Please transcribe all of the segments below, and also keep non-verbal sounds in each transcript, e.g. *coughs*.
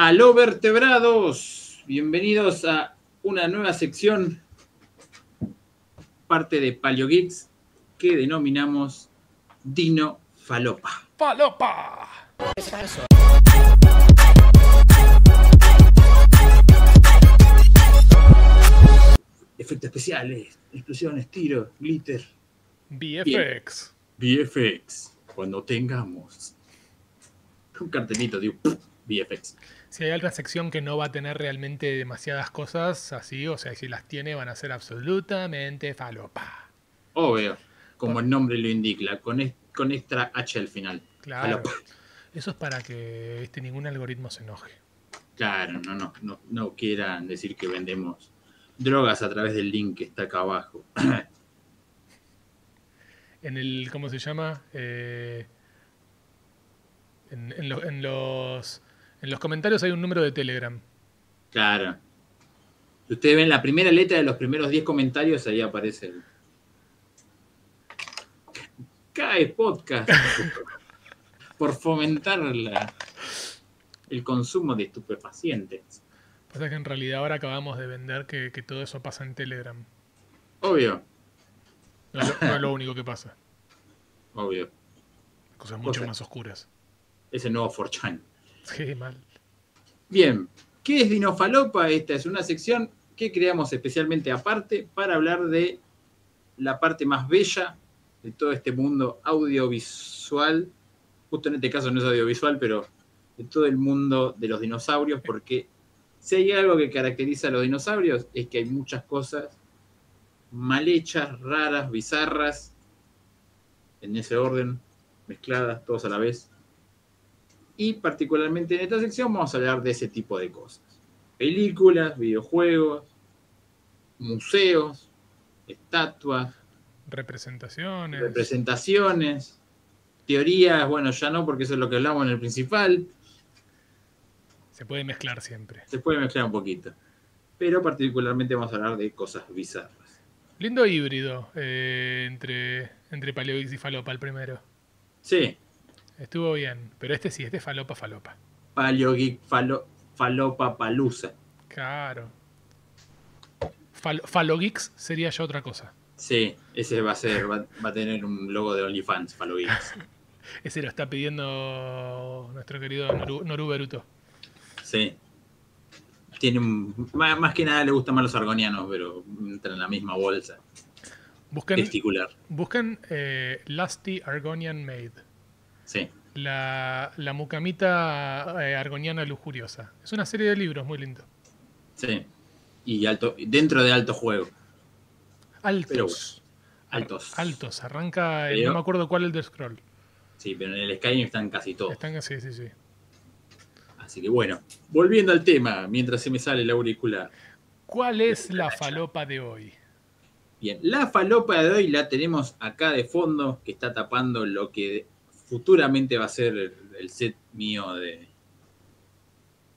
Aló vertebrados, bienvenidos a una nueva sección, parte de Paleo Geeks, que denominamos Dino Falopa. ¡Falopa! Efectos especiales, explosiones, tiros, glitter, VFX. VFX, cuando tengamos un cartelito de VFX. Si hay alguna sección que no va a tener realmente demasiadas cosas así, o sea, si las tiene van a ser absolutamente falopa. Obvio, como el nombre lo indica, con, es- con extra H al final. Claro. Falopa. Eso es para que este, ningún algoritmo se enoje. Claro, no, no, no, no quieran decir que vendemos drogas a través del link que está acá abajo. *coughs* En el, ¿cómo se llama? Eh, en, en lo- en los, en los comentarios hay un número de Telegram. Claro. Si ustedes ven la primera letra de los primeros 10 comentarios, ahí aparece el. Cae podcast. *laughs* por fomentar la- el consumo de estupefacientes. Pasa que en realidad ahora acabamos de vender que, que todo eso pasa en Telegram. Obvio, No es, lo, no es lo único que pasa. *laughs* obvio. Cosas mucho más oscuras. Ese nuevo 4chan. Bien, ¿qué es Dinofalopa? Esta es una sección que creamos especialmente aparte para hablar de la parte más bella de todo este mundo audiovisual. Justo en este caso no es audiovisual, pero de todo el mundo de los dinosaurios, porque si hay algo que caracteriza a los dinosaurios es que hay muchas cosas mal hechas, raras, bizarras, en ese orden, mezcladas todos a la vez. Y particularmente en esta sección vamos a hablar de ese tipo de cosas. Películas, videojuegos, museos, estatuas, Representaciones. representaciones, teorías, bueno, ya no porque eso es lo que hablamos en el principal, Se puede mezclar siempre. se puede mezclar un poquito. Pero particularmente vamos a hablar de cosas bizarras. Lindo híbrido eh, entre, entre Paleoix y Falopa el primero. Sí, Estuvo bien. Pero este sí, este es Falopa Falopa. Geek, falo, Falopa Palusa. Claro. Fal Falogeeks sería ya otra cosa. Sí, ese va a ser, va, va a tener un logo de OnlyFans, Falo Geeks. *laughs* Ese lo está pidiendo nuestro querido Noru, Noru Beruto. Sí. Tiene un, más, más que nada le gustan más los argonianos, pero entra en la misma bolsa Busquen, testicular. busquen eh, Lusty Argonian Maid. Sí. La, la mucamita eh, argoniana lujuriosa. Es una serie de libros muy lindo. Sí. Y alto, dentro de alto juego. Altos. Pero Altos. Altos. Arranca, Pero- no me acuerdo cuál es el de Scroll. Sí, pero en el Skyrim están casi todos. Están, sí, sí, sí. Así que bueno, volviendo al tema, mientras se me sale el auricular. ¿Cuál es la falopa de hoy? Bien, la falopa de hoy la tenemos acá de fondo, que está tapando lo que futuramente va a ser el, el set mío de,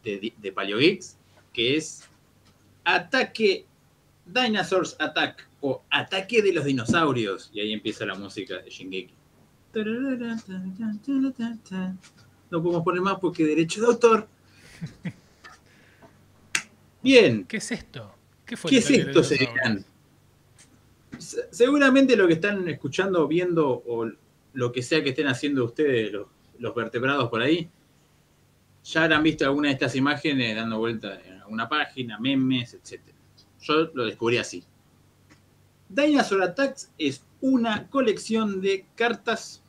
de, de Paleo Geeks, que es Ataque Dinosaurs Attack o Ataque de los Dinosaurios. Y ahí empieza la música de Shingeki. No podemos poner más porque derecho de autor. Bien, ¿Qué es esto? ¿Qué fue ¿Qué es esto? Se- Seguramente lo que están escuchando, viendo o lo que sea que estén haciendo ustedes, los, vertebrados por ahí, ya habrán visto alguna de estas imágenes dando vuelta en alguna página, memes, etc. Yo lo descubrí así. Dinosaur Attacks es una colección de cartas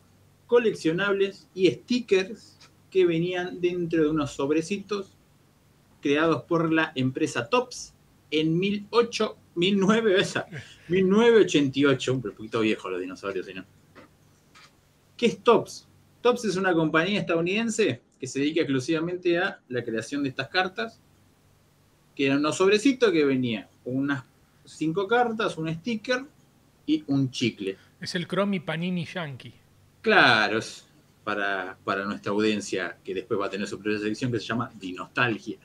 coleccionables y stickers que venían dentro de unos sobrecitos creados por la empresa Tops en 18, 19, esa, 1988, un poquito viejo los dinosaurios, si no. ¿Qué es Tops? Tops es una compañía estadounidense que se dedica exclusivamente a la creación de estas cartas, que eran unos sobrecitos que venía unas cinco cartas, un sticker y un chicle. Es el Chromie Panini Yankee. Claro, es para, para nuestra audiencia que después va a tener su propia sección que se llama Dinostalgia.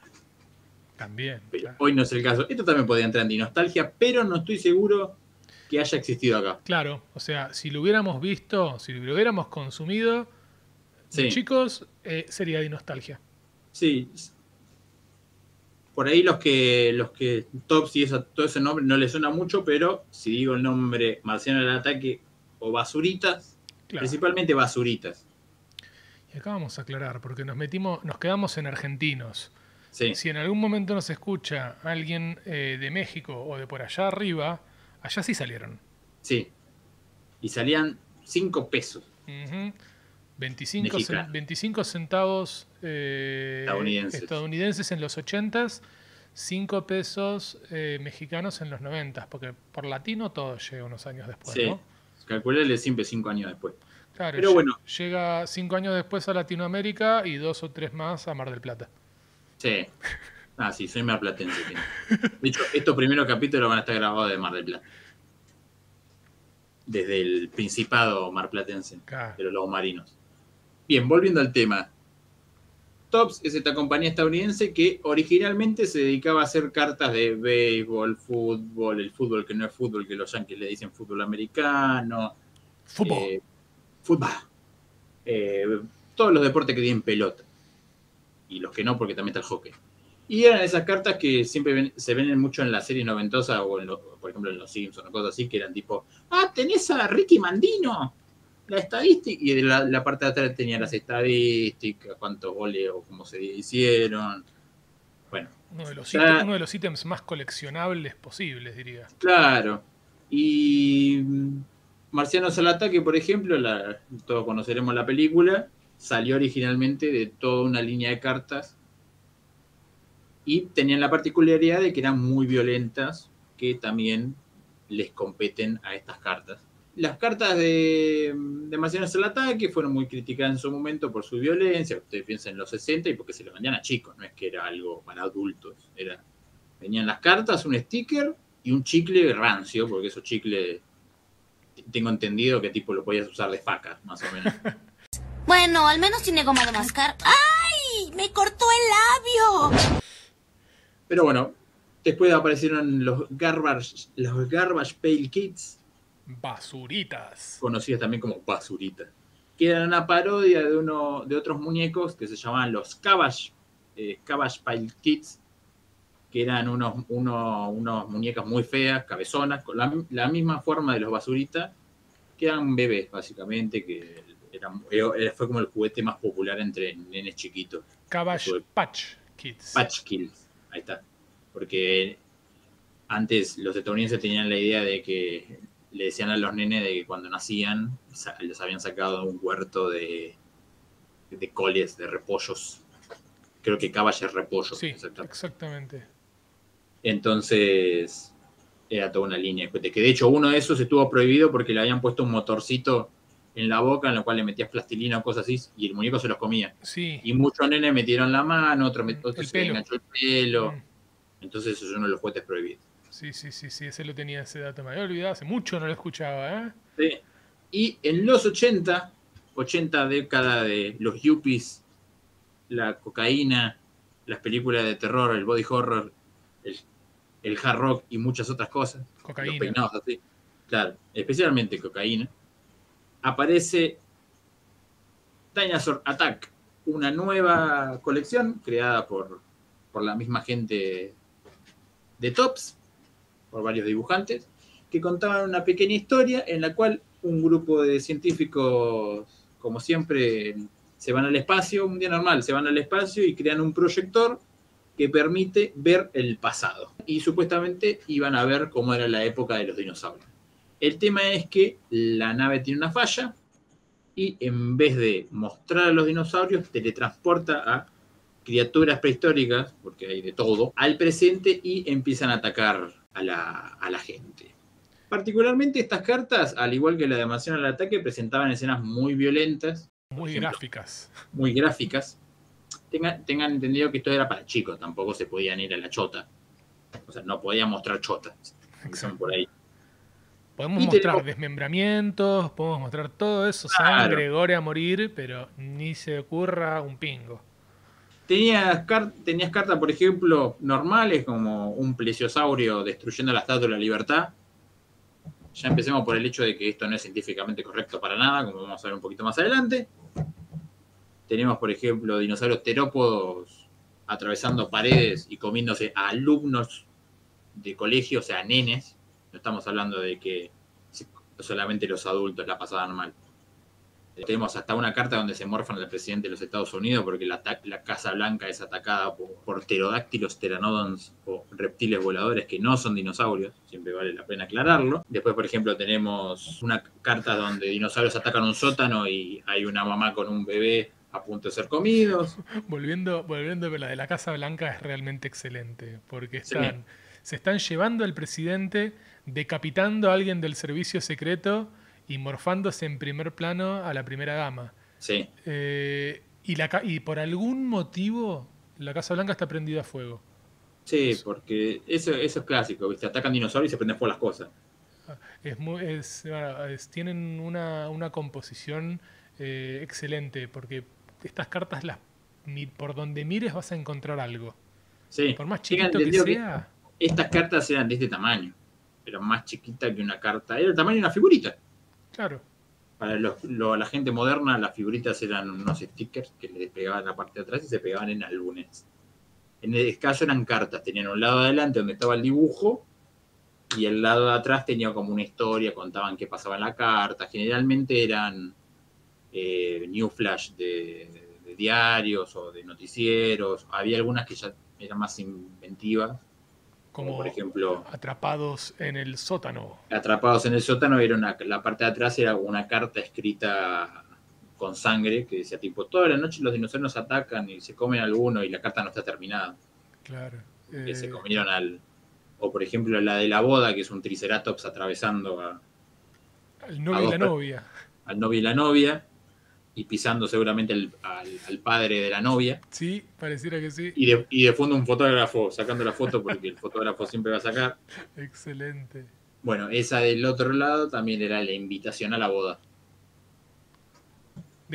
También. Pero claro. hoy no es el caso. Esto también podría entrar en Dinostalgia, pero no estoy seguro que haya existido acá. Claro, o sea, si lo hubiéramos visto, si lo hubiéramos consumido, Sí. chicos, eh, sería de nostalgia. Sí. por ahí los que los que Tops y eso, todo ese nombre no les suena mucho, pero si digo el nombre Marciano del Ataque o Basuritas, Claro. principalmente Basuritas. Y acá vamos a aclarar, porque nos metimos, nos quedamos en argentinos. Sí, Si en algún momento nos escucha alguien eh, de México o de por allá arriba, allá sí salieron. sí. Y salían 5 pesos Ujú. 25, cen- Mexicano. 25 centavos eh, Estadounidenses. estadounidenses en los 80s, 5 pesos eh, mexicanos en los 90s, porque por latino todo llega unos años después, Sí. ¿no? Calcularle siempre 5 años después. Claro, Pero bueno. llega 5 años después a Latinoamérica y dos o tres más a Mar del Plata. Sí. *laughs* Ah, sí, soy marplatense. De hecho, estos primeros capítulos van a estar grabados de Mar del Plata. Desde el Principado marplatense, Claro. de los lobos marinos. Bien, volviendo al tema. Tops es esta compañía estadounidense que originalmente se dedicaba a hacer cartas de béisbol, fútbol, el fútbol que no es fútbol, que los yankees le dicen fútbol americano, Fútbol. eh, fútbol. Eh, todos los deportes que tienen pelota. Y los que no, porque también está el hockey. Y eran esas cartas que siempre ven- se ven mucho en las series noventosas o, en lo- por ejemplo, en Los Simpsons o cosas así, que eran tipo, ah, tenés a Ricky Mandino, la estadística. Y de la, la parte de atrás tenía las estadísticas, cuántos goles o cómo se hicieron. Bueno, uno, de los ítems, uno de los ítems más coleccionables posibles, diría. Claro. Y Marcianos al ataque, por ejemplo, la- todos conoceremos la película, salió originalmente de toda una línea de cartas y tenían la particularidad de que eran muy violentas, que también les competen a estas cartas. Las cartas de, de Marcianos al ataque fueron muy criticadas en su momento por su violencia, ustedes piensan en los 60 y porque se lo vendían a chicos, no es que era algo para adultos, era venían las cartas, un sticker y un chicle rancio, porque esos chicles tengo entendido que tipo lo podías usar de faca, más o menos. *laughs* Bueno, al menos tiene goma de mascar. ¡Ay! ¡Me cortó el labio! Pero bueno, después aparecieron los Garbage, los Garbage Pail Kids, Basuritas. conocidos también como basuritas, que eran una parodia de uno de otros muñecos que se llamaban los Cabbage, eh, Cabbage Pail Kids, que eran unos, unos, unos muñecas muy feas, cabezonas, con la, la misma forma de los basuritas, que eran bebés, básicamente, que eran, era- fue como el juguete más popular entre nenes chiquitos. Cabbage. Patch Kids. Patch Kills, ahí está. Porque antes los estadounidenses tenían la idea de que le decían a los nenes de que cuando nacían los habían sacado de un huerto de, de coles, de repollos. Creo que Cabbage es repollo. Sí, exactamente. exactamente. Entonces era toda una línea de. Que de hecho uno de esos estuvo prohibido porque le habían puesto un motorcito en la boca en lo cual le metías plastilina o cosas así y el muñeco se los comía. Sí. Y muchos nenes metieron la mano, otros, met- El otros se enganchó el pelo. Mm, Entonces eso es uno de los juguetes prohibidos. Sí, sí, sí, sí, ese lo tenía ese dato. Me había olvidado, hace mucho no lo escuchaba, ¿eh? Sí. Y en los 80, 80 década de los yuppies, la cocaína, las películas de terror, el body horror, el, el hard rock y muchas otras cosas, los Cocaína. peinados así, claro, especialmente cocaína, aparece Dinosaur Attack, una nueva colección creada por, por la misma gente de Tops, por varios dibujantes, que contaban una pequeña historia en la cual un grupo de científicos, como siempre, se van al espacio, un día normal, se van al espacio y crean un proyector que permite ver el pasado. Y supuestamente iban a ver cómo era la época de los dinosaurios. El tema es que la nave tiene una falla y en vez de mostrar a los dinosaurios, teletransporta a criaturas prehistóricas, porque hay de todo, al presente y empiezan a atacar a la, a la gente. Particularmente estas cartas, al igual que la de Mansión al Ataque, presentaban escenas muy violentas, Muy ejemplo. gráficas. muy gráficas. Tengan, tengan entendido que esto era para chicos, tampoco se podían ir a la chota. O sea, no podían mostrar chotas. Por ahí. Podemos Y mostrar desmembramientos, podemos mostrar todo eso, Claro. sangre, gore a morir, pero ni se ocurra un pingo. Tenías, car- tenías cartas, por ejemplo, normales, como un plesiosaurio destruyendo la Estatua de la Libertad. Ya empecemos por el hecho de que esto no es científicamente correcto para nada, como vamos a ver un poquito más adelante. Tenemos, por ejemplo, dinosaurios terópodos atravesando paredes y comiéndose a alumnos de colegio, o sea, nenes. No estamos hablando de que solamente los adultos la pasaban mal. Tenemos hasta una carta donde se morfan al presidente de los Estados Unidos porque la, Casa Blanca es atacada por, pterodáctilos, teranodons o reptiles voladores que no son dinosaurios. Siempre vale la pena aclararlo. Después, por ejemplo, tenemos una carta donde dinosaurios atacan un sótano y hay una mamá con un bebé a punto de ser comidos. *laughs* Volviendo, volviendo la de la Casa Blanca es realmente excelente porque están, se están llevando al presidente, decapitando a alguien del servicio secreto y morfándose en primer plano a la primera dama. Sí. Eh, y, la, y por algún motivo la Casa Blanca está prendida a fuego. Sí, porque eso, eso es clásico, ¿viste? Atacan dinosaurios y se prenden fuego las cosas. Es muy, es, tienen una, una composición eh, excelente, porque estas cartas, las, por donde mires vas a encontrar algo. Sí. Por más chiquito que sea. estas cartas eran de este tamaño. Eran más chiquita que una carta. Era el tamaño de una figurita. Claro. Para la gente moderna, las figuritas eran unos stickers que le despegaban la parte de atrás y se pegaban en álbumes. En el caso eran cartas, tenían un lado de adelante donde estaba el dibujo y el lado de atrás tenía como una historia, contaban qué pasaba en la carta. Generalmente eran eh, new flash de, de, diarios o de noticieros. Había algunas que ya eran más inventivas como, por ejemplo atrapados en el sótano. Atrapados en el sótano era una, la parte de atrás era una carta escrita con sangre que decía tipo toda la noche los dinosaurios atacan y se comen alguno y la carta no está terminada. Claro. Que se eh, comieron al o por ejemplo la de la boda que es un triceratops atravesando a al novio y la novia. Al novio y la novia y pisando seguramente al, padre de la novia. Sí, pareciera que sí. Y de, y de fondo un fotógrafo sacando la foto porque el fotógrafo siempre va a sacar. Excelente. Bueno, esa del otro lado también era la invitación a la boda.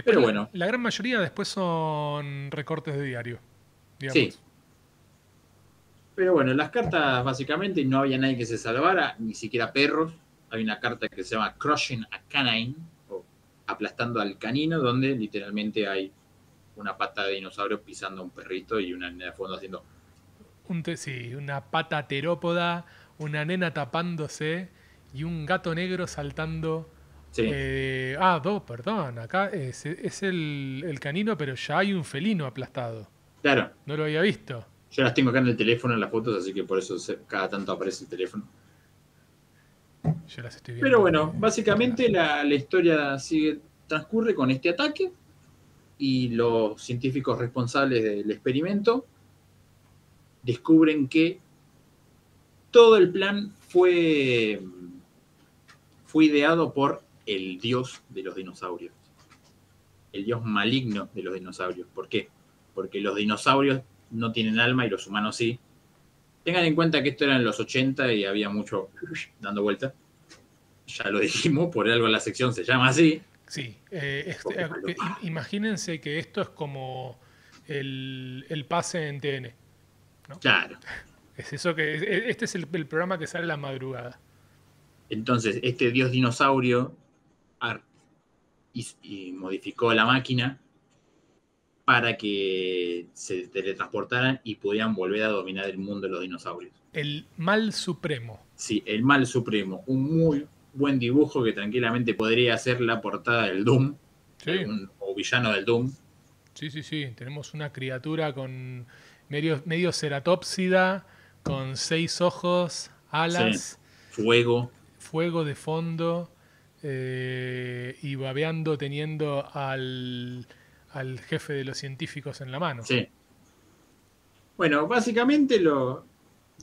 Pero bueno. La, gran mayoría después son recortes de diario. Sí. Pero bueno, las cartas básicamente no había nadie que se salvara, ni siquiera perros. Hay una carta que se llama Crushing a Canine, aplastando al canino, donde literalmente hay una pata de dinosaurio pisando a un perrito y una nena de fondo haciendo. Un sí, una pata terópoda, una nena tapándose y un gato negro saltando. Eh, ah, dos, perdón, acá es, el, canino, pero ya hay un felino aplastado. Claro. No lo había visto. Yo las tengo acá en el teléfono en las fotos, así que por eso cada tanto aparece el teléfono. Pero bueno, básicamente la, historia sigue, transcurre con este ataque y los científicos responsables del experimento descubren que todo el plan fue, fue ideado por el dios de los dinosaurios. El dios maligno de los dinosaurios. ¿Por qué? Porque los dinosaurios no tienen alma y los humanos sí. Tengan en cuenta que esto era en los 80 y había mucho dando vuelta ya lo dijimos, por algo la sección se llama así. Sí, eh, este, eh, imagínense que esto es como el, pase en TN. Claro. *laughs* Es eso que este es el, programa que sale a la madrugada. Entonces, este dios dinosaurio y, modificó la máquina para que se teletransportaran y pudieran volver a dominar el mundo de los dinosaurios. El mal supremo. Sí, el mal supremo. Un muy buen dibujo que tranquilamente podría ser la portada del Doom. o villano del Doom. Sí, sí, sí. Tenemos una criatura con medio, medio ceratópsida, con seis ojos, alas. Fuego. Fuego de fondo. Eh, y babeando teniendo al, al jefe de los científicos en la mano. Sí. Bueno, básicamente lo,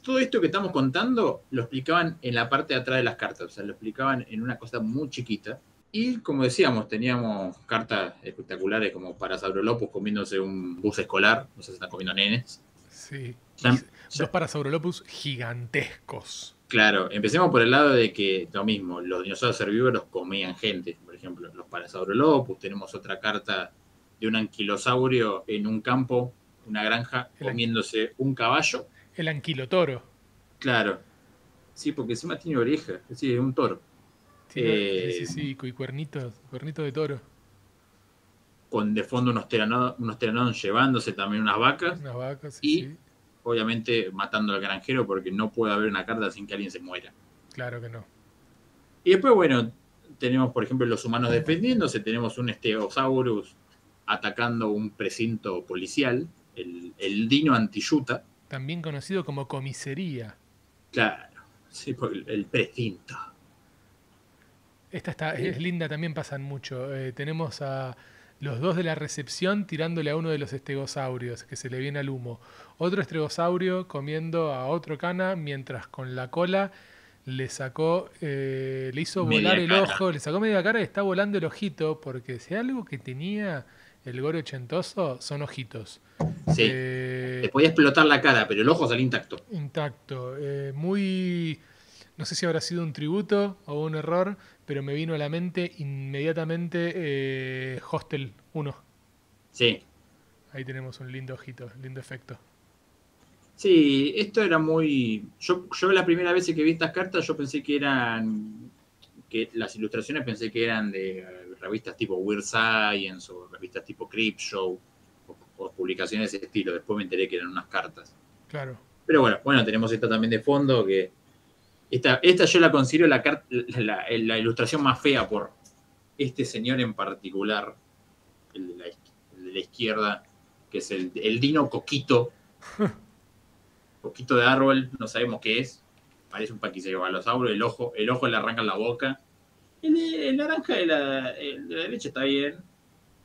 todo esto que estamos contando lo explicaban en la parte de atrás de las cartas, o sea, lo explicaban en una cosa muy chiquita. Y como decíamos, teníamos cartas espectaculares como para Saurolopus comiéndose un bus escolar, no sé si están comiendo nenes. Sí. Dos Parasaurolopus gigantescos. Claro, empecemos por el lado de que lo mismo, los dinosaurios herbívoros comían gente, por ejemplo, los Parasaurolopus, tenemos otra carta de un anquilosaurio en un campo, una granja, comiéndose un caballo el anquilotoro. Claro. Sí, porque encima tiene oreja. Sí, es un toro. sí, sí, sí, y cuernitos, cuernito de toro. con de fondo unos pteranodons, llevándose también unas vacas. Unas vacas, y obviamente matando al granjero porque no puede haber una carta sin que alguien se muera. Claro que no. Y después, bueno, tenemos, por ejemplo, los humanos *laughs* defendiéndose, tenemos un Stegosaurus atacando un precinto policial, el, el Dino Antiyuta. También conocido como comisaría. Claro, sí, el, precinto. Esta está, es linda, también pasan mucho. Eh, tenemos a los dos de la recepción tirándole a uno de los estegosaurios, que se le viene al humo. Otro estegosaurio comiendo a otro cana, mientras con la cola le sacó, eh, le hizo volar el ojo, le sacó media cara y está volando el ojito, porque si algo que tenía el gore ochentoso son ojitos. Sí. Eh, podía explotar la cara, pero el ojo salió intacto. Intacto. Eh, muy. No sé si habrá sido un tributo o un error, pero me vino a la mente inmediatamente Hostel 1. Sí. Ahí tenemos un lindo ojito, lindo efecto. Sí, esto era muy. Yo, yo la primera vez que vi estas cartas, yo pensé que eran. que las ilustraciones pensé que eran de revistas tipo Weird Science o revistas tipo Creepshow o, o publicaciones de ese estilo. Después me enteré que eran unas cartas. Claro. Pero bueno, bueno, tenemos esta también de fondo que. Esta, esta yo la considero la, la, la, ilustración más fea por este señor en particular, el de la, el de la izquierda, que es el, el Dino Coquito. *laughs* poquito de árbol, no sabemos qué es. Parece un paquicebalosaurio, el ojo, el ojo le arranca la boca. El, naranja de la, derecha está bien.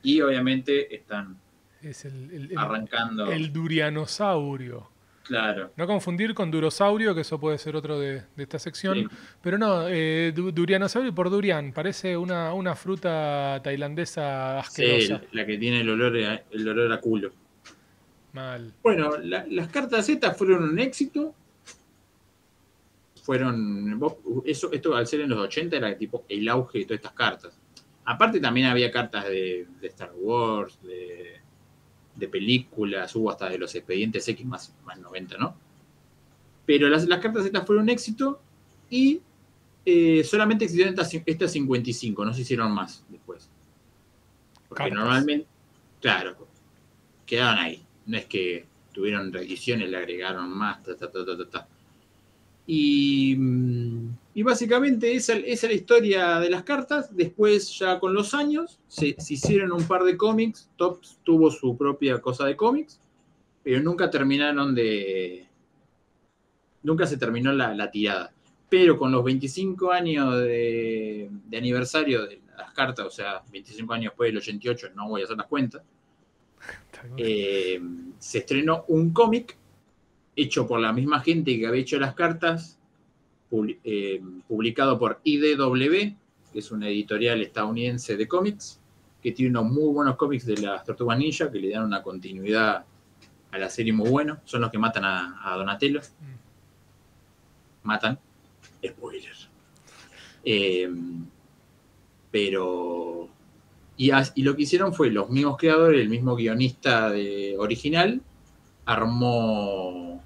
Y obviamente están es el, arrancando. El durianosaurio. Claro. No confundir con durosaurio, que eso puede ser otro de, esta sección. Pero no, eh, durianosaurio por durian. Parece una, una fruta tailandesa asquerosa. Sí, la que tiene el olor el olor a culo. Bueno, las cartas Z fueron un éxito. Fueron. Eso, esto al ser en los 80 era tipo el auge de todas estas cartas. Aparte también había cartas de, Star Wars, de, películas, hubo hasta de los expedientes X más, más 90, ¿no? Pero las, cartas Z fueron un éxito y eh, solamente existieron estas, 55, no se hicieron más después. Porque normalmente, claro, quedaban ahí. No es que tuvieron reediciones, le agregaron más, ta, ta, ta, y, y, básicamente esa, es la historia de las cartas. Después, ya con los años, se, hicieron un par de cómics. Tops tuvo su propia cosa de cómics, pero nunca terminaron de. Nunca se terminó la, tirada. Pero con los 25 años de, de, aniversario de las cartas, o sea, 25 años después del 88, no voy a hacer las cuentas, *laughs* eh, se estrenó un cómic hecho por la misma gente que había hecho las cartas, eh, publicado por IDW, que es una editorial estadounidense de cómics, que tiene unos muy buenos cómics de las Tortugas Ninja, que le dan una continuidad a la serie muy bueno. Son los que matan a, Donatello. Mm. Matan. Spoiler. Eh, pero y, lo que hicieron fue, los mismos creadores, el mismo guionista de, original, armó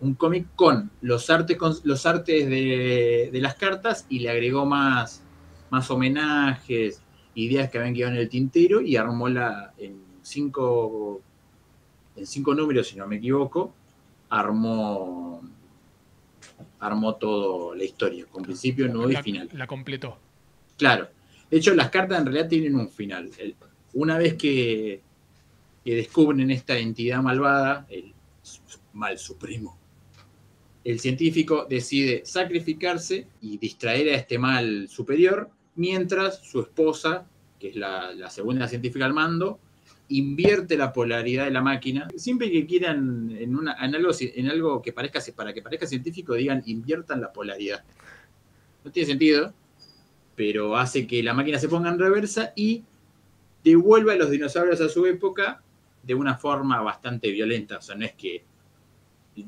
un cómic con los artes, con los artes de, las cartas y le agregó más, más homenajes, ideas que habían quedado en el tintero y armó la en cinco, en cinco números, si no me equivoco, armó armó toda la historia, con principio, nudo y final. La completó. Claro. De hecho, las cartas en realidad tienen un final. una vez que, descubren esta entidad malvada, el mal supremo, el científico decide sacrificarse y distraer a este mal superior, mientras su esposa, que es la, segunda científica al mando, invierte la polaridad de la máquina. Siempre que quieran en, en algo que parezca, para que parezca científico, digan inviertan la polaridad. No tiene sentido, pero hace que la máquina se ponga en reversa y devuelva a los dinosaurios a su época de una forma bastante violenta. O sea, no es que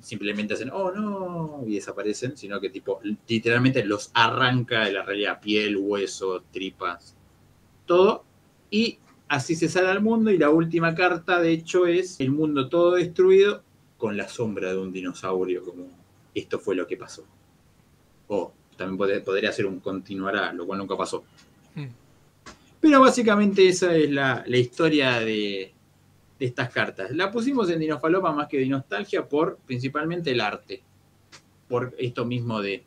simplemente hacen, oh no, y desaparecen, sino que tipo, literalmente los arranca de la realidad, piel, hueso, tripas, todo. Y así se sale al mundo y la última carta, de hecho, es el mundo todo destruido con la sombra de un dinosaurio, como esto fue lo que pasó. O también podría ser un continuará, lo cual nunca pasó. Hmm. Pero básicamente esa es la, historia de, estas cartas. La pusimos en Dinofalopa más que de nostalgia por principalmente el arte. Por esto mismo de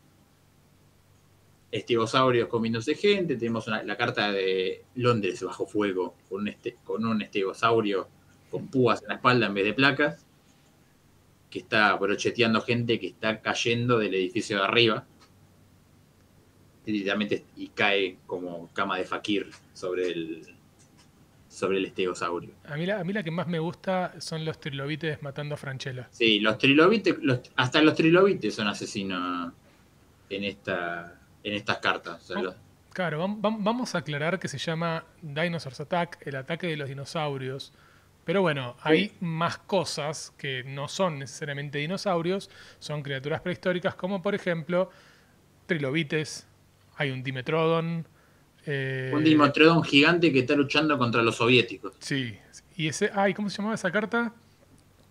estegosaurios comiéndose gente. Tenemos la carta de Londres bajo fuego con un, este, con un estegosaurio con púas en la espalda en vez de placas. Que está brocheteando gente que está cayendo del edificio de arriba y cae como cama de fakir sobre el sobre el estegosaurio. A mí, la, a mí la que más me gusta son los trilobites matando a Franchella. Sí, los trilobites, hasta los trilobites son asesinos en esta en estas cartas. Claro, vamos a aclarar que se llama Dinosaurs Attack, el ataque de los dinosaurios. Pero bueno, hay más cosas que no son necesariamente dinosaurios, son criaturas prehistóricas como por ejemplo trilobites, hay un Dimetrodon. Eh, un Dimetrodon gigante que está luchando contra los soviéticos. Sí. Y ese. Ay, ¿cómo se llamaba esa carta?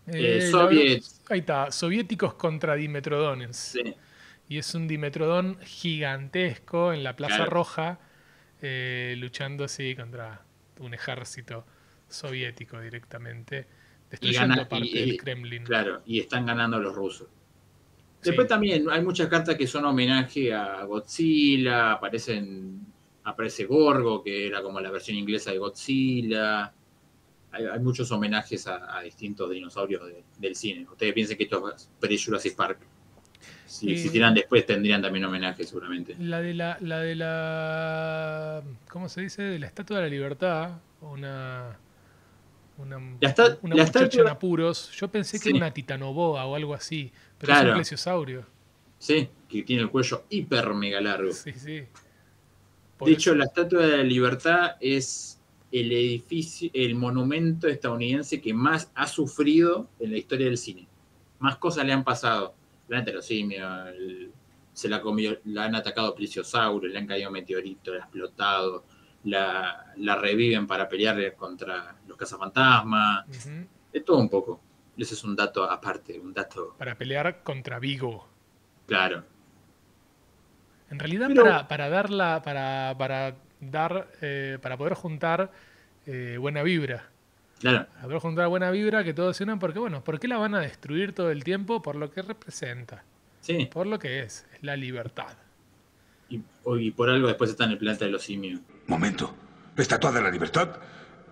Eh, eh ahí está. Soviéticos contra Dimetrodones. Sí. Y es un Dimetrodon gigantesco en la Plaza Roja. Eh, luchando así contra un ejército soviético directamente. Destruyendo parte del Kremlin. Claro, y están ganando los rusos. Después también hay muchas cartas que son homenaje a Godzilla, aparecen, aparece Gorgo, que era como la versión inglesa de Godzilla. Hay, muchos homenajes a, distintos dinosaurios del cine. Ustedes piensen que esto es pre-Jurassic Park. Si, si tiran después tendrían también homenaje seguramente. La de la, la de la ¿cómo se dice? de la Estatua de la Libertad, una una, una muchacha en apuros. Yo pensé que era una titanoboa o algo así, pero es un plesiosaurio. Sí, que tiene el cuello hiper mega largo. Sí, sí. De hecho, la Estatua de la Libertad es el edificio, el monumento estadounidense que más ha sufrido en la historia del cine. Más cosas le han pasado. La heterosimia, se la comió, la han atacado plesiosaurios, le han caído meteoritos, la ha explotado la, reviven para pelear contra los cazafantasmas. Es todo un poco. Ese es un dato aparte, un dato. Para pelear contra Vigo. Claro. En realidad, para, darla, para, para dar, eh, para poder juntar eh, buena vibra. Claro. Para poder juntar buena vibra que todos se unan, porque bueno, ¿por qué la van a destruir todo el tiempo? Por lo que representa. Sí. Por lo que es, es la libertad. Y, y por algo después está en el planeta de los simios. Momento. ¿Estatua de la libertad?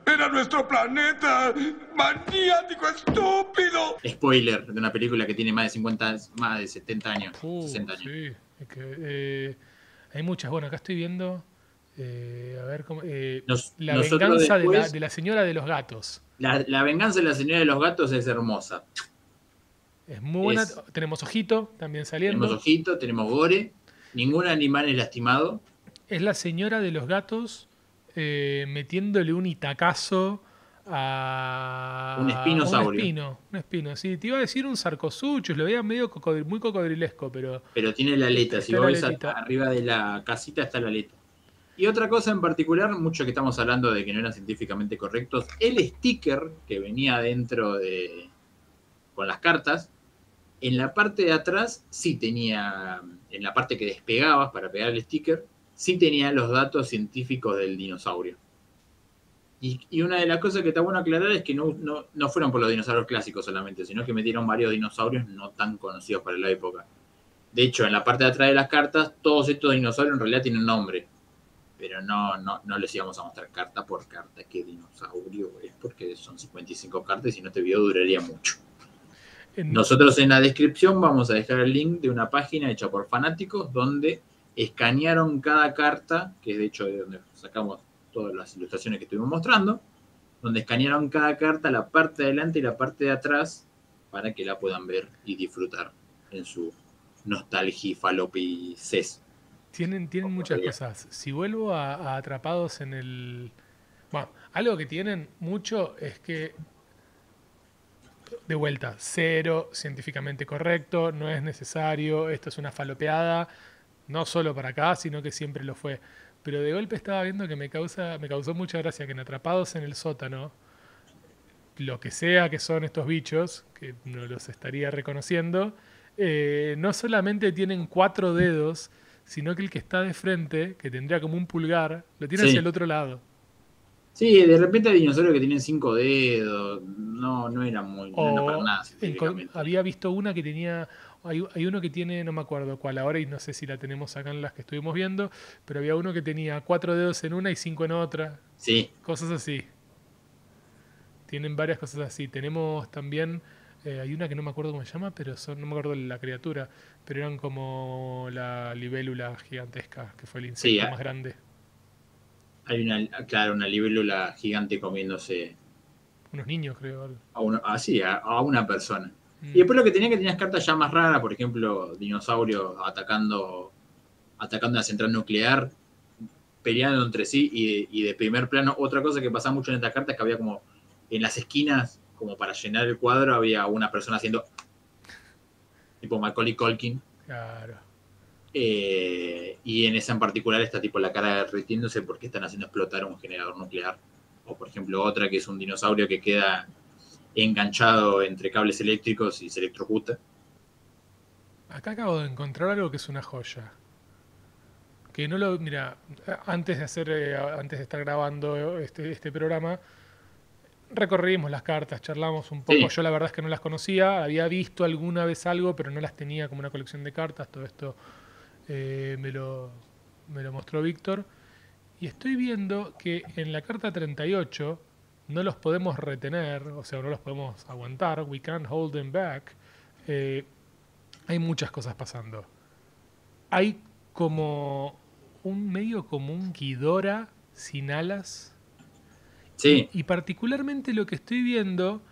¡Era nuestro planeta! ¡Maniático, estúpido! Spoiler de una película que tiene más de 50, más de 70 años. 60 años. Sí, que, eh, hay muchas. Bueno, acá estoy viendo. Eh, a ver cómo. Eh, la venganza de, la, señora de los gatos. La, venganza de la señora de los gatos es hermosa. Es muy buena. tenemos ojito también saliendo. Tenemos ojito, tenemos gore. Ningún animal es lastimado es la señora de los gatos metiéndole un itacazo a un espinosaurio. Un espino, un espino. Sí, te iba a decir un sarcosuchus, lo veía medio muy cocodrilesco, pero. Pero tiene la aleta, si vos ves arriba de la casita está la aleta. Y otra cosa en particular, mucho que estamos hablando de que no eran científicamente correctos, el sticker que venía dentro de. con las cartas, en la parte de atrás sí tenía. en la parte que despegabas para pegar el sticker, sí tenía los datos científicos del dinosaurio. Y, una de las cosas que está bueno aclarar es que no, no, fueron por los dinosaurios clásicos solamente, sino que metieron varios dinosaurios no tan conocidos para la época. De hecho, en la parte de atrás de las cartas, todos estos dinosaurios en realidad tienen nombre. Pero no, no, no les íbamos a mostrar carta por carta qué dinosaurio es, porque son 55 cartas y si no este video duraría mucho. Nosotros en la descripción vamos a dejar el link de una página hecha por fanáticos donde escanearon cada carta, que es de hecho de donde sacamos todas las ilustraciones que estuvimos mostrando, donde escanearon cada carta, la parte de adelante y la parte de atrás, para que la puedan ver y disfrutar en su nostalgia falopices. Tienen, tienen muchas cosas. Si vuelvo a, Atrapados en el... Bueno, algo que tienen mucho es que de vuelta, cero, científicamente correcto, no es necesario, esto es una falopeada, no solo para acá, sino que siempre lo fue. Pero de golpe estaba viendo que me, causa, me causó mucha gracia que en Atrapados en el sótano, lo que sea que son estos bichos, que no los estaría reconociendo, eh, no solamente tienen cuatro dedos, sino que el que está de frente, que tendría como un pulgar, lo tiene hacia el otro lado. Sí, de repente hay dinosaurios que tienen cinco dedos. No, no era muy. no para nada, había visto una que tenía. Hay, hay, uno que tiene, no me acuerdo cuál ahora, y no sé si la tenemos acá en las que estuvimos viendo, pero había uno que tenía cuatro dedos en una y cinco en otra. Sí. Cosas así. Tienen varias cosas así. Tenemos también. Eh, hay una que no me acuerdo cómo se llama, pero son, no me acuerdo la criatura, pero eran como la libélula gigantesca, que fue el insecto más grande. Hay una, claro, una libélula gigante comiéndose. Unos niños, creo. A uno, ah, a, una persona. Mm. Y después lo que tenía que tenías cartas ya más raras, por ejemplo, dinosaurios atacando, atacando la central nuclear, peleando entre sí, y, de primer plano, otra cosa que pasaba mucho en estas cartas es que había como en las esquinas, como para llenar el cuadro, había una persona haciendo tipo Macaulay Colkin. Claro. Eh, y en esa en particular está tipo la cara derritiéndose porque están haciendo explotar un generador nuclear. O por ejemplo otra que es un dinosaurio que queda enganchado entre cables eléctricos y se electrocuta. Acá acabo de encontrar algo que es una joya. Que no lo. Mira, antes de hacer. Eh, antes de estar grabando este, este programa. Recorrimos las cartas, charlamos un poco. Yo la verdad es que no las conocía. Había visto alguna vez algo, pero no las tenía como una colección de cartas. Todo esto eh, me, lo, me lo mostró Víctor. Y estoy viendo que en la carta 38 no los podemos retener, o sea, no los podemos aguantar, we can't hold them back. Eh, hay muchas cosas pasando. Hay como un medio como un Ghidorah sin alas. Sí. Y, y, particularmente lo que estoy viendo,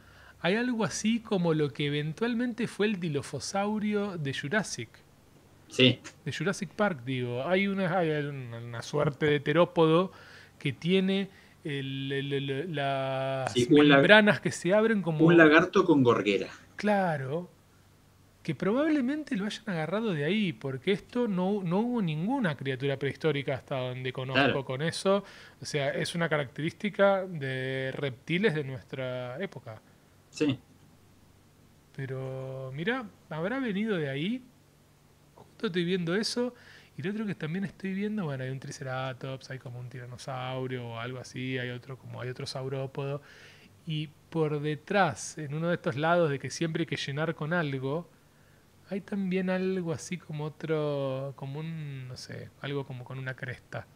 hay algo así como lo que eventualmente fue el dilofosaurio de Jurassic. De Jurassic Park, digo. Hay una, una, suerte de terópodo que tiene las membranas que se abren como. Un lagarto con gorguera. Claro. Que probablemente lo hayan agarrado de ahí, porque esto no, no hubo ninguna criatura prehistórica hasta donde conozco con eso. O sea, es una característica de reptiles de nuestra época. Sí. Pero, mira, habrá venido de ahí estoy viendo eso. Y lo otro que también estoy viendo, bueno, hay un Triceratops, hay como un tiranosaurio o algo así, hay otro como hay otro saurópodo. Y por detrás, en uno de estos lados de que siempre hay que llenar con algo, hay también algo así como otro, como un, no sé, algo como con una cresta.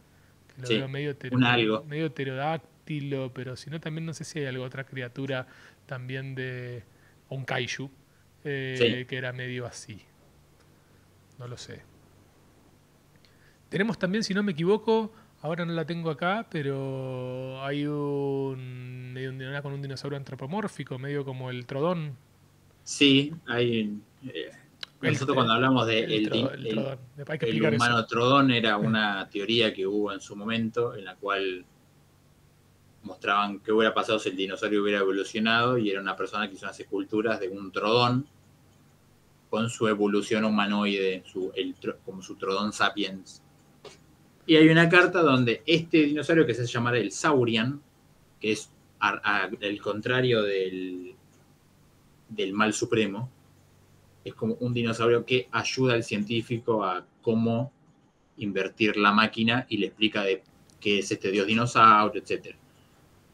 Que lo veo medio, medio pterodáctilo, pero si no, también no sé si hay algo, otra criatura también de. un kaiju, eh, que era medio así no lo sé. Tenemos también, si no me equivoco, ahora no la tengo acá, pero hay un, una con un dinosaurio antropomórfico, medio como el trodón. Sí, hay... Eh, nosotros cuando hablamos de el, humano trodón era *laughs* una teoría que hubo en su momento en la cual mostraban qué hubiera pasado si el dinosaurio hubiera evolucionado y era una persona que hizo unas esculturas de un trodón con su evolución humanoide, su, como su Trodon sapiens. Y hay una carta donde este dinosaurio que se llama el Saurian, que es el contrario del, del mal supremo, es como un dinosaurio que ayuda al científico a cómo invertir la máquina y le explica de qué es este dios dinosaurio, etc.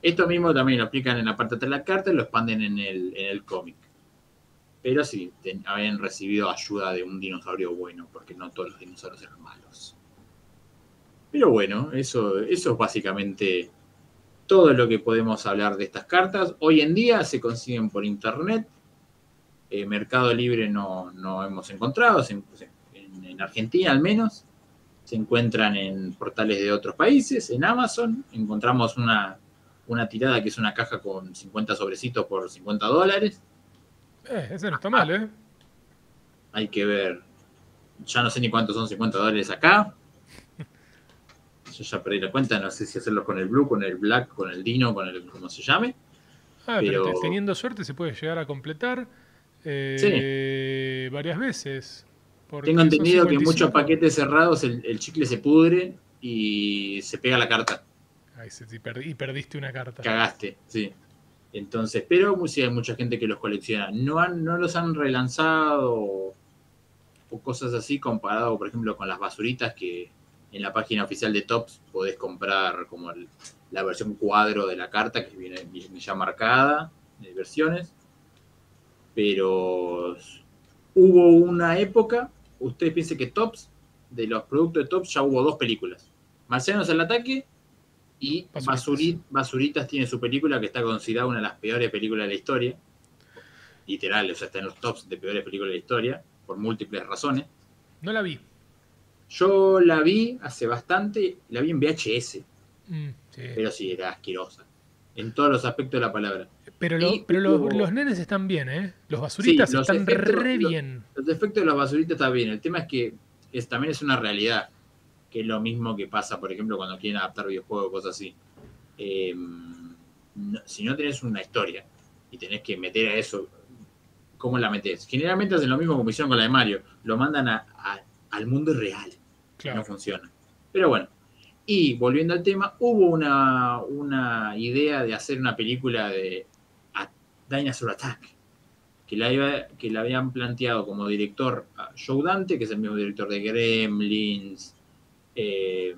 Esto mismo también lo explican en la parte de la carta y lo expanden en el, en el cómic pero sí habían recibido ayuda de un dinosaurio bueno, porque no todos los dinosaurios eran malos. Pero bueno, eso, eso es básicamente todo lo que podemos hablar de estas cartas. Hoy en día se consiguen por internet. Eh, Mercado Libre no, no hemos encontrado, en, Argentina al menos. Se encuentran en portales de otros países, en Amazon. Encontramos una, una tirada que es una caja con 50 sobrecitos por 50 dólares eh, ese no está mal, ¿eh? Hay que ver. Ya no sé ni cuántos son 50 dólares acá. Yo ya perdí la cuenta, no sé si hacerlo con el blue, con el black, con el dino, con el como se llame. Ah, pero, teniendo suerte se puede llegar a completar eh, varias veces. Tengo entendido que en muchos paquetes cerrados el, chicle se pudre y se pega la carta. y perdiste una carta. Cagaste, sí. Entonces, pero sí hay mucha gente que los colecciona. No, han, no los han relanzado o, cosas así comparado, por ejemplo, con las basuritas que en la página oficial de Tops podés comprar como la versión cuadro de la carta que viene ya marcada de versiones. Pero hubo una época, ustedes piensen que Tops, de los productos de Tops ya hubo dos películas. Marcianos al ataque y Basuritas. tiene su película que está considerada una de las peores películas de la historia. Literal, o sea, está en los tops de peores películas de la historia, por múltiples razones. No la vi. Yo la vi hace bastante, la vi en VHS. Mm, pero sí, era asquerosa. En todos los aspectos de la palabra. Pero, pero los, nenes están bien, ¿eh? Los basuritas están re bien. Los, efectos de los basuritas están bien. El tema es que es, también es una realidad. Que es lo mismo que pasa, por ejemplo, cuando quieren adaptar videojuegos o cosas así. Em, si no tenés una historia y tenés que meter a eso, ¿cómo la metes? Generalmente hacen lo mismo como hicieron con la de Mario. Lo mandan a al mundo real. No funciona. Pero bueno. Y volviendo al tema, hubo una, una idea de hacer una película de Dinosaur Attack. Que la, que la habían planteado como director a Joe Dante, que es el mismo director de Gremlins, eh,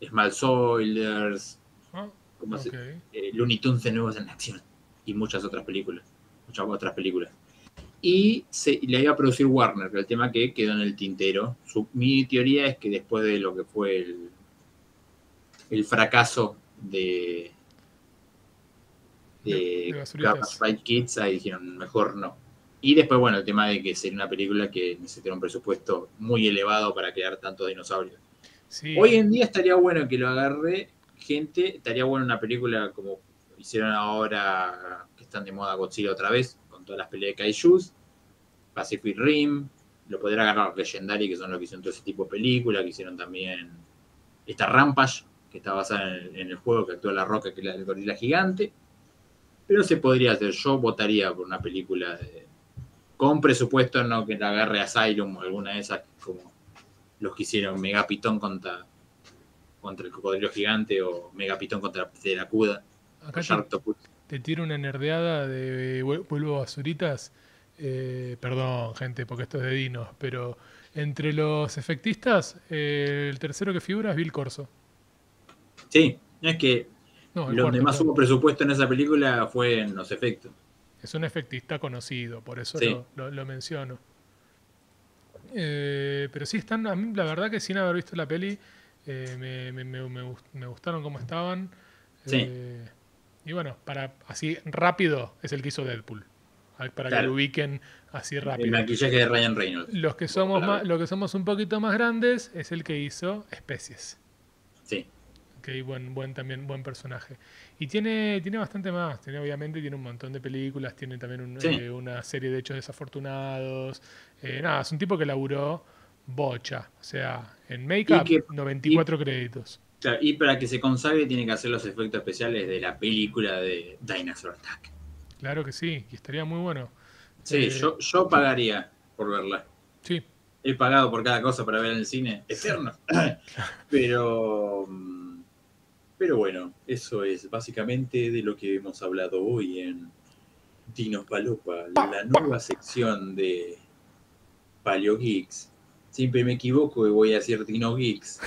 Small Soilers, ah, eh, Looney Tunes de Nuevos en Acción y muchas otras películas. Muchas otras películas y se, la iba a producir Warner, pero el tema que quedó en el tintero. mi teoría es que después de lo que fue el, el fracaso de, de, de Kids, ahí dijeron, mejor no. Y después, bueno, el tema de que sería una película que necesitaría un presupuesto muy elevado para crear tantos dinosaurios. Hoy en día estaría bueno que lo agarre gente, estaría bueno una película como hicieron ahora, que están de moda Godzilla otra vez, todas las peleas de Kaijus, Pacific Rim, lo podría agarrar Legendary, que son los que hicieron todo ese tipo de películas, que hicieron también esta Rampage, que está basada en el, juego que actúa La Roca, que es la de gorila gigante. Pero se podría hacer, yo votaría por una película con presupuesto, no que la agarre Asylum o alguna de esas, como los que hicieron Megapitón contra, contra el cocodrilo gigante o Megapitón contra la Teracuda. Acá te tiro una nerdeada de vuelvo basuritas. Eh, perdón, gente, porque esto es de dinos, pero entre los efectistas, eh, el tercero que figura es Bill Corso. Sí, es que lo más hubo presupuesto en esa película fue en los efectos. Es un efectista conocido, por eso lo, menciono. Eh, pero sí están, a mí la verdad que sin haber visto la peli, me, me, gustaron como estaban. Sí. Y bueno, para así rápido es el que hizo Deadpool. Para que lo ubiquen así rápido. El maquillaje de Ryan Reynolds. Los que somos más, los que somos un poquito más grandes es el que hizo Especies. Sí. Que buen, buen también buen personaje. Y tiene, tiene bastante más. Tiene, obviamente tiene un montón de películas, tiene también eh, una serie de hechos desafortunados. Eh, nada, es un tipo que laburó bocha. O sea, en Make-up, 94 créditos y para que se consagre tiene que hacer los efectos especiales de la película de Dinosaur Attack. Claro que sí, y estaría muy bueno. Sí, eh, yo, yo pagaría por verla. Sí. He pagado por cada cosa para ver en el cine, eterno. *laughs* pero, pero bueno, eso es básicamente de lo que hemos hablado hoy en Dinos Palopa, la nueva sección de Paleo Geeks. Siempre me equivoco y voy a decir Dino Geeks.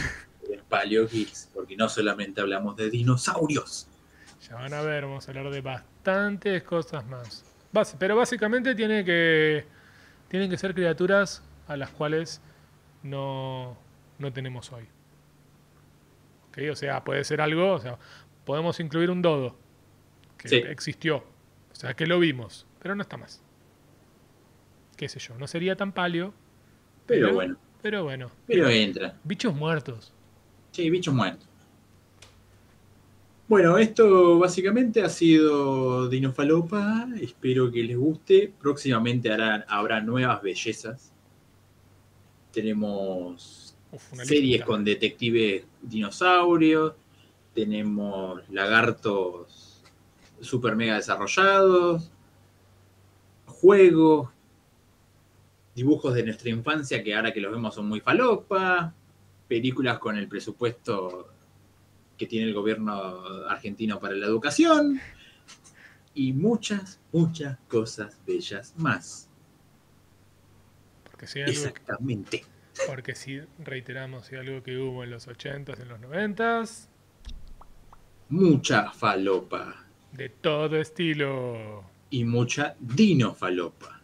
Paleo Geeks, porque no solamente hablamos de dinosaurios. Ya van a ver, vamos a hablar de bastantes cosas más. pero básicamente tiene que, tienen que ser criaturas a las cuales no, no tenemos hoy. ¿Okay? O sea, puede ser algo, o sea, podemos incluir un dodo que existió, o sea, que lo vimos, pero no está más. ¿Qué sé yo? No sería tan palio. Pero, bueno. Pero bueno. Pero entra. Bichos muertos. Sí, bichos muertos. Bueno, esto básicamente ha sido Dinofalopa. Espero que les guste. Próximamente habrá nuevas bellezas. Tenemos series con detectives dinosaurios. Tenemos lagartos super mega desarrollados. Juegos. Dibujos de nuestra infancia que ahora que los vemos son muy falopa películas con el presupuesto que tiene el gobierno argentino para la educación y muchas, muchas cosas bellas más. Porque si Exactamente. Porque si reiteramos, si algo que hubo en los 80s, en los 90s. Mucha falopa. De todo estilo. Y mucha dinofalopa.